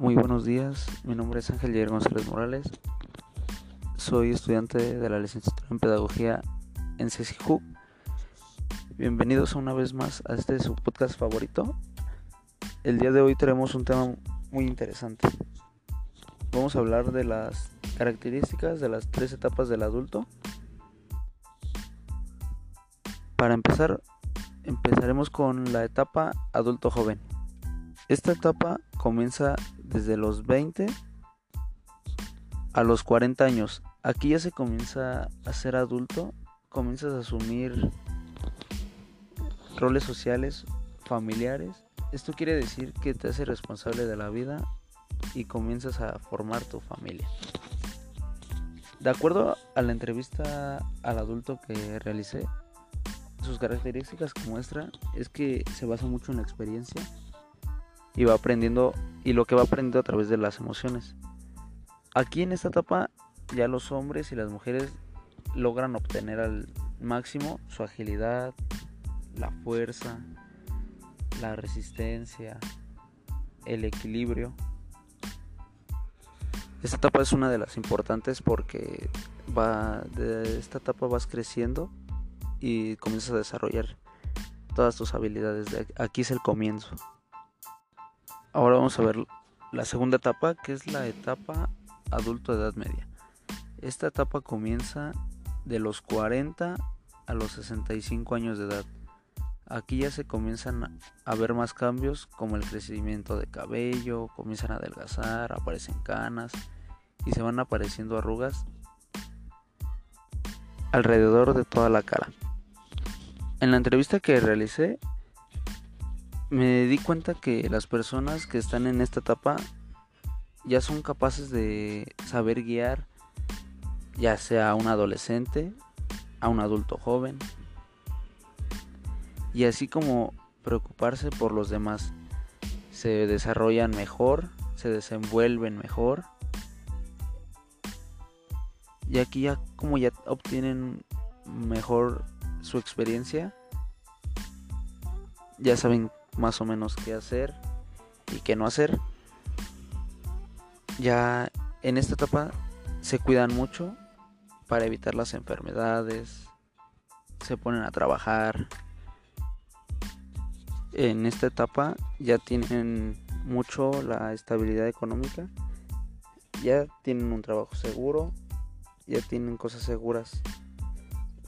Muy buenos días, mi nombre es Ángel Jair González Morales, soy estudiante de la licenciatura en Pedagogía en CECIJU. Bienvenidos una vez más a este su podcast favorito. El día de hoy tenemos un tema muy interesante. Vamos a hablar de las características de las tres etapas del adulto. Para empezar, empezaremos con la etapa adulto joven. Esta etapa comienza desde los 20 a los 40 años. Aquí ya se comienza a ser adulto, comienzas a asumir roles sociales, familiares. Esto quiere decir que te hace responsable de la vida y comienzas a formar tu familia. De acuerdo a la entrevista al adulto que realicé, sus características que muestra es que se basa mucho en la experiencia y va aprendiendo y lo que va aprendiendo a través de las emociones. Aquí en esta etapa ya los hombres y las mujeres logran obtener al máximo su agilidad, la fuerza, la resistencia, el equilibrio. Esta etapa es una de las importantes porque va de esta etapa vas creciendo y comienzas a desarrollar todas tus habilidades. Aquí es el comienzo. Ahora vamos a ver la segunda etapa, que es la etapa adulto de edad media. Esta etapa comienza de los 40 a los 65 años de edad. Aquí ya se comienzan a ver más cambios como el crecimiento de cabello, comienzan a adelgazar, aparecen canas y se van apareciendo arrugas alrededor de toda la cara. En la entrevista que realicé me di cuenta que las personas que están en esta etapa ya son capaces de saber guiar ya sea a un adolescente, a un adulto joven, y así como preocuparse por los demás. Se desarrollan mejor, se desenvuelven mejor, y aquí ya como ya obtienen mejor su experiencia, ya saben más o menos qué hacer y qué no hacer. Ya en esta etapa se cuidan mucho para evitar las enfermedades, se ponen a trabajar. En esta etapa ya tienen mucho la estabilidad económica, ya tienen un trabajo seguro, ya tienen cosas seguras,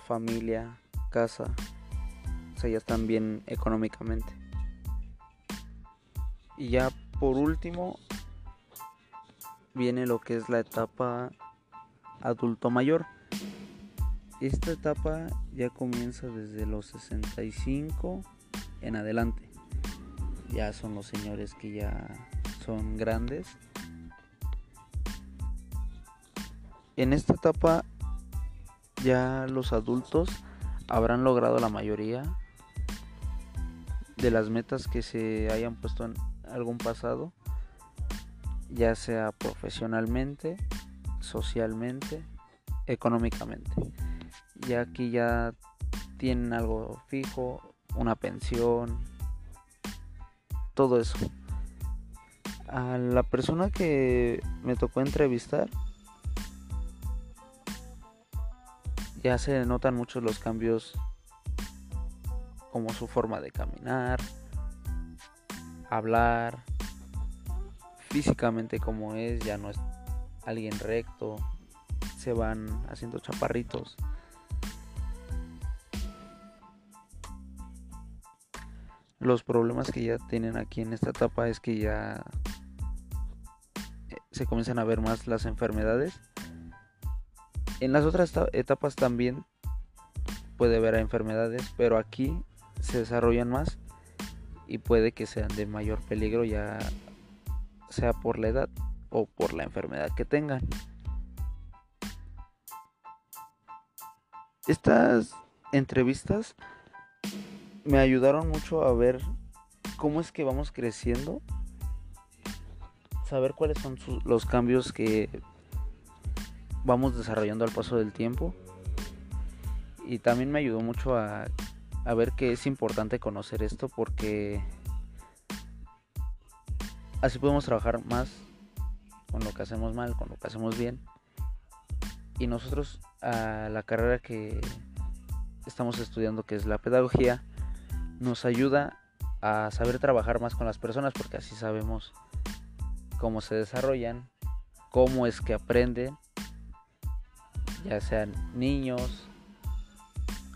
familia, casa, o sea, ya están bien económicamente. Y ya por último viene lo que es la etapa adulto mayor. Esta etapa ya comienza desde los 65 en adelante. Ya son los señores que ya son grandes. En esta etapa ya los adultos habrán logrado la mayoría de las metas que se hayan puesto en algún pasado, ya sea profesionalmente, socialmente, económicamente. Ya aquí ya tienen algo fijo, una pensión, todo eso. A la persona que me tocó entrevistar, ya se notan muchos los cambios como su forma de caminar, hablar, físicamente como es, ya no es alguien recto, se van haciendo chaparritos. Los problemas que ya tienen aquí en esta etapa es que ya eh, se comienzan a ver más las enfermedades. En las otras etapas también puede haber enfermedades, pero aquí se desarrollan más y puede que sean de mayor peligro ya sea por la edad o por la enfermedad que tengan. Estas entrevistas me ayudaron mucho a ver cómo es que vamos creciendo, saber cuáles son los cambios que vamos desarrollando al paso del tiempo y también me ayudó mucho a a ver que es importante conocer esto porque Así podemos trabajar más con lo que hacemos mal, con lo que hacemos bien. Y nosotros a la carrera que estamos estudiando, que es la pedagogía, nos ayuda a saber trabajar más con las personas porque así sabemos cómo se desarrollan, cómo es que aprenden, ya sean niños,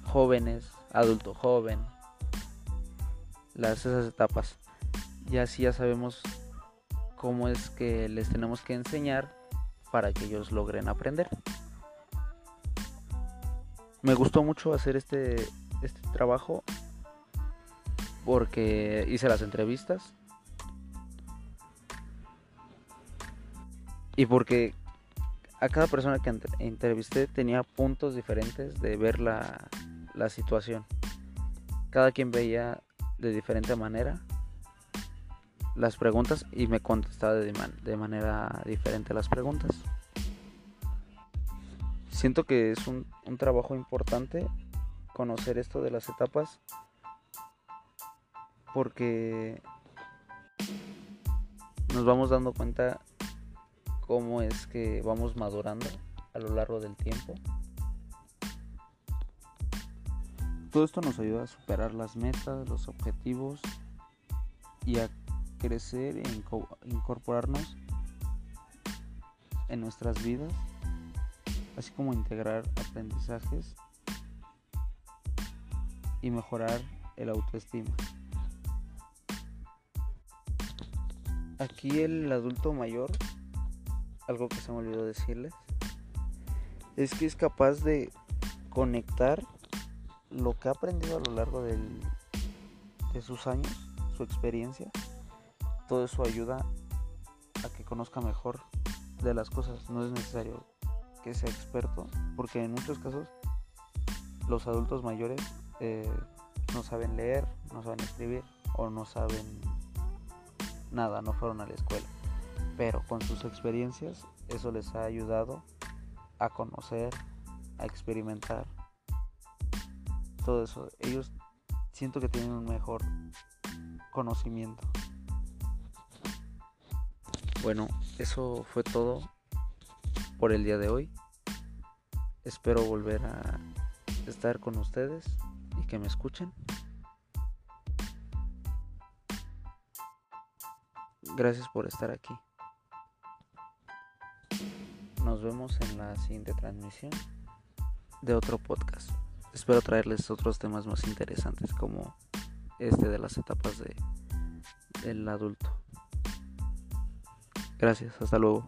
jóvenes, adulto joven, las esas etapas. Y así ya sabemos cómo es que les tenemos que enseñar para que ellos logren aprender. Me gustó mucho hacer este, este trabajo porque hice las entrevistas y porque a cada persona que entrevisté tenía puntos diferentes de ver la, la situación. Cada quien veía de diferente manera las preguntas y me contestaba de, de manera diferente las preguntas. Siento que es un, un trabajo importante conocer esto de las etapas porque nos vamos dando cuenta cómo es que vamos madurando a lo largo del tiempo. Todo esto nos ayuda a superar las metas, los objetivos y a crecer e incorporarnos en nuestras vidas, así como integrar aprendizajes y mejorar el autoestima. Aquí el adulto mayor, algo que se me olvidó decirles, es que es capaz de conectar lo que ha aprendido a lo largo de sus años, su experiencia, todo eso ayuda a que conozca mejor de las cosas. No es necesario que sea experto, porque en muchos casos los adultos mayores eh, no saben leer, no saben escribir o no saben nada, no fueron a la escuela. Pero con sus experiencias eso les ha ayudado a conocer, a experimentar todo eso. Ellos siento que tienen un mejor conocimiento. Bueno, eso fue todo por el día de hoy. Espero volver a estar con ustedes y que me escuchen. Gracias por estar aquí. Nos vemos en la siguiente transmisión de otro podcast. Espero traerles otros temas más interesantes como este de las etapas de, del adulto. Gracias, hasta luego.